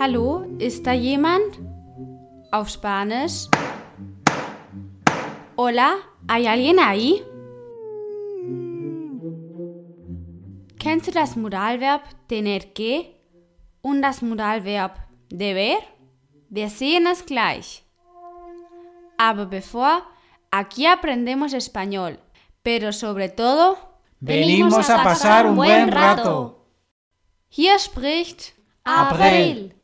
Hallo, ist da jemand? Auf Spanisch. Hola, ¿hay alguien ahí? Kennst du das Modalverb tener que und das Modalverb deber? Wir sehen es gleich. Aber bevor, aquí aprendemos español, pero sobre todo, Venimos a pasar un buen rato. hier spricht April.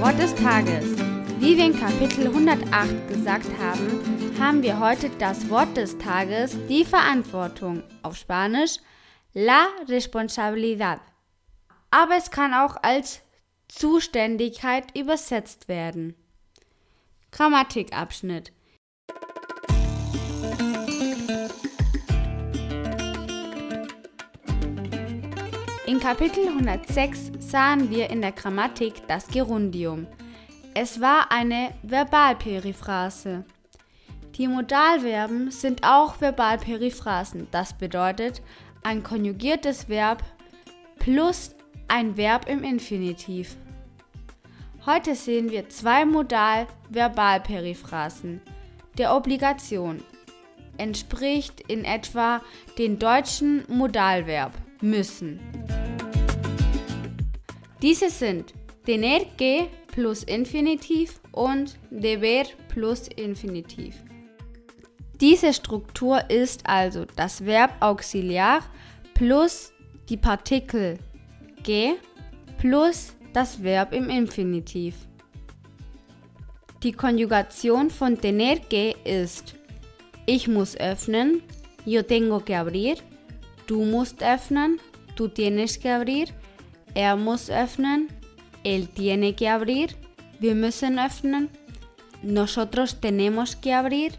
Wort des Tages. Wie wir in Kapitel 108 gesagt haben, haben wir heute das Wort des Tages, die Verantwortung, auf Spanisch la responsabilidad. Aber es kann auch als Zuständigkeit übersetzt werden. Grammatikabschnitt. In Kapitel 106 sahen wir in der Grammatik das Gerundium. Es war eine Verbalperiphrase. Die Modalverben sind auch Verbalperiphrasen. Das bedeutet ein konjugiertes Verb plus ein Verb im Infinitiv. Heute sehen wir zwei Modal-Verbalperiphrasen. Der Obligation entspricht in etwa dem deutschen Modalverb müssen. Diese sind tener que plus Infinitiv und deber plus Infinitiv. Diese Struktur ist also das Verb Auxiliar plus die Partikel que plus das Verb im Infinitiv. Die Konjugation von tener que ist ich muss öffnen, yo tengo que abrir, du musst öffnen, tú tienes que abrir, er muss öffnen, él tiene que abrir, wir müssen öffnen, nosotros tenemos que abrir,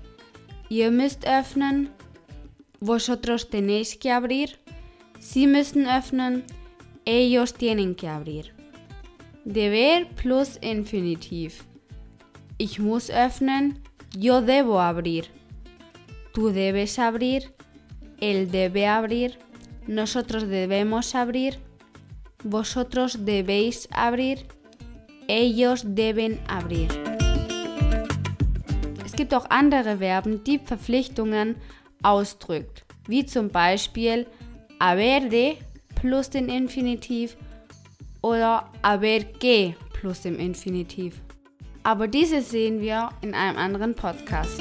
ihr müsst öffnen, vosotros tenéis que abrir, sie müssen öffnen, ellos tienen que abrir. Deber plus Infinitiv. Ich muss öffnen, yo debo abrir. Tú debes abrir, él debe abrir, nosotros debemos abrir, vosotros debéis abrir, ellos deben abrir. Es gibt auch andere Verben, die Verpflichtungen ausdrückt, wie zum Beispiel haber de plus den Infinitiv oder haber que plus dem Infinitiv. Aber diese sehen wir in einem anderen Podcast.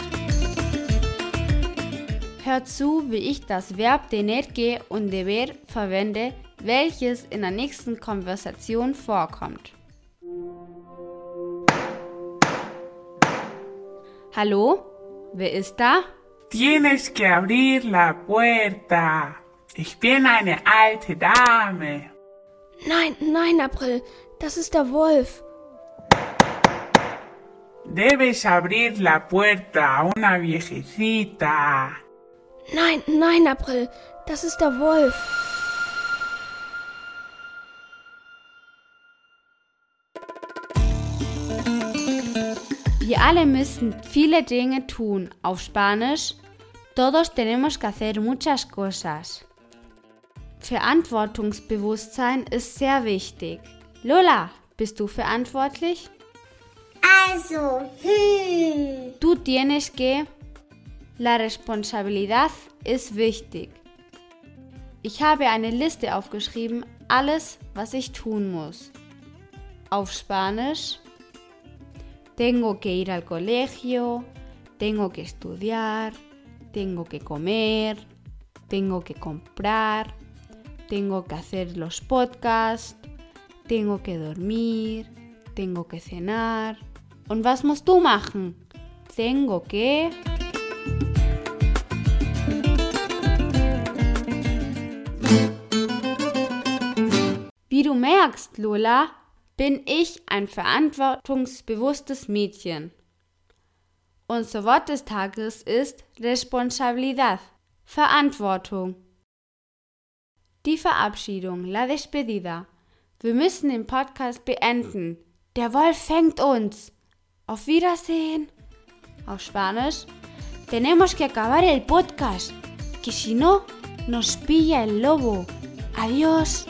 Hört zu, wie ich das Verb tener que und deber verwende, welches in der nächsten Konversation vorkommt. Hallo? Wer ist da? Tienes que abrir la puerta. Ich bin eine alte Dame. Nein, nein, April, das ist der Wolf. Debes abrir la puerta a una viejecita. Nein, nein, April, das ist der Wolf. Alle müssen viele Dinge tun. Auf Spanisch, todos tenemos que hacer muchas cosas. Verantwortungsbewusstsein ist sehr wichtig. Lola, bist du verantwortlich? Also, hm. Tú tienes que... La responsabilidad ist wichtig. Ich habe eine Liste aufgeschrieben, alles, was ich tun muss. Auf Spanisch. Tengo que ir al colegio, tengo que estudiar, tengo que comer, tengo que comprar, tengo que hacer los podcasts, tengo que dormir, tengo que cenar. Und was musst du machen? Tengo que... Wie du Lola, bin ich ein verantwortungsbewusstes Mädchen. Unser Wort des Tages ist Responsabilidad. Verantwortung. Die Verabschiedung, la despedida. Wir müssen den Podcast beenden. Der Wolf fängt uns. Auf Wiedersehen. Auf Spanisch. Tenemos que acabar el podcast, que si no, nos pilla el lobo. Adiós.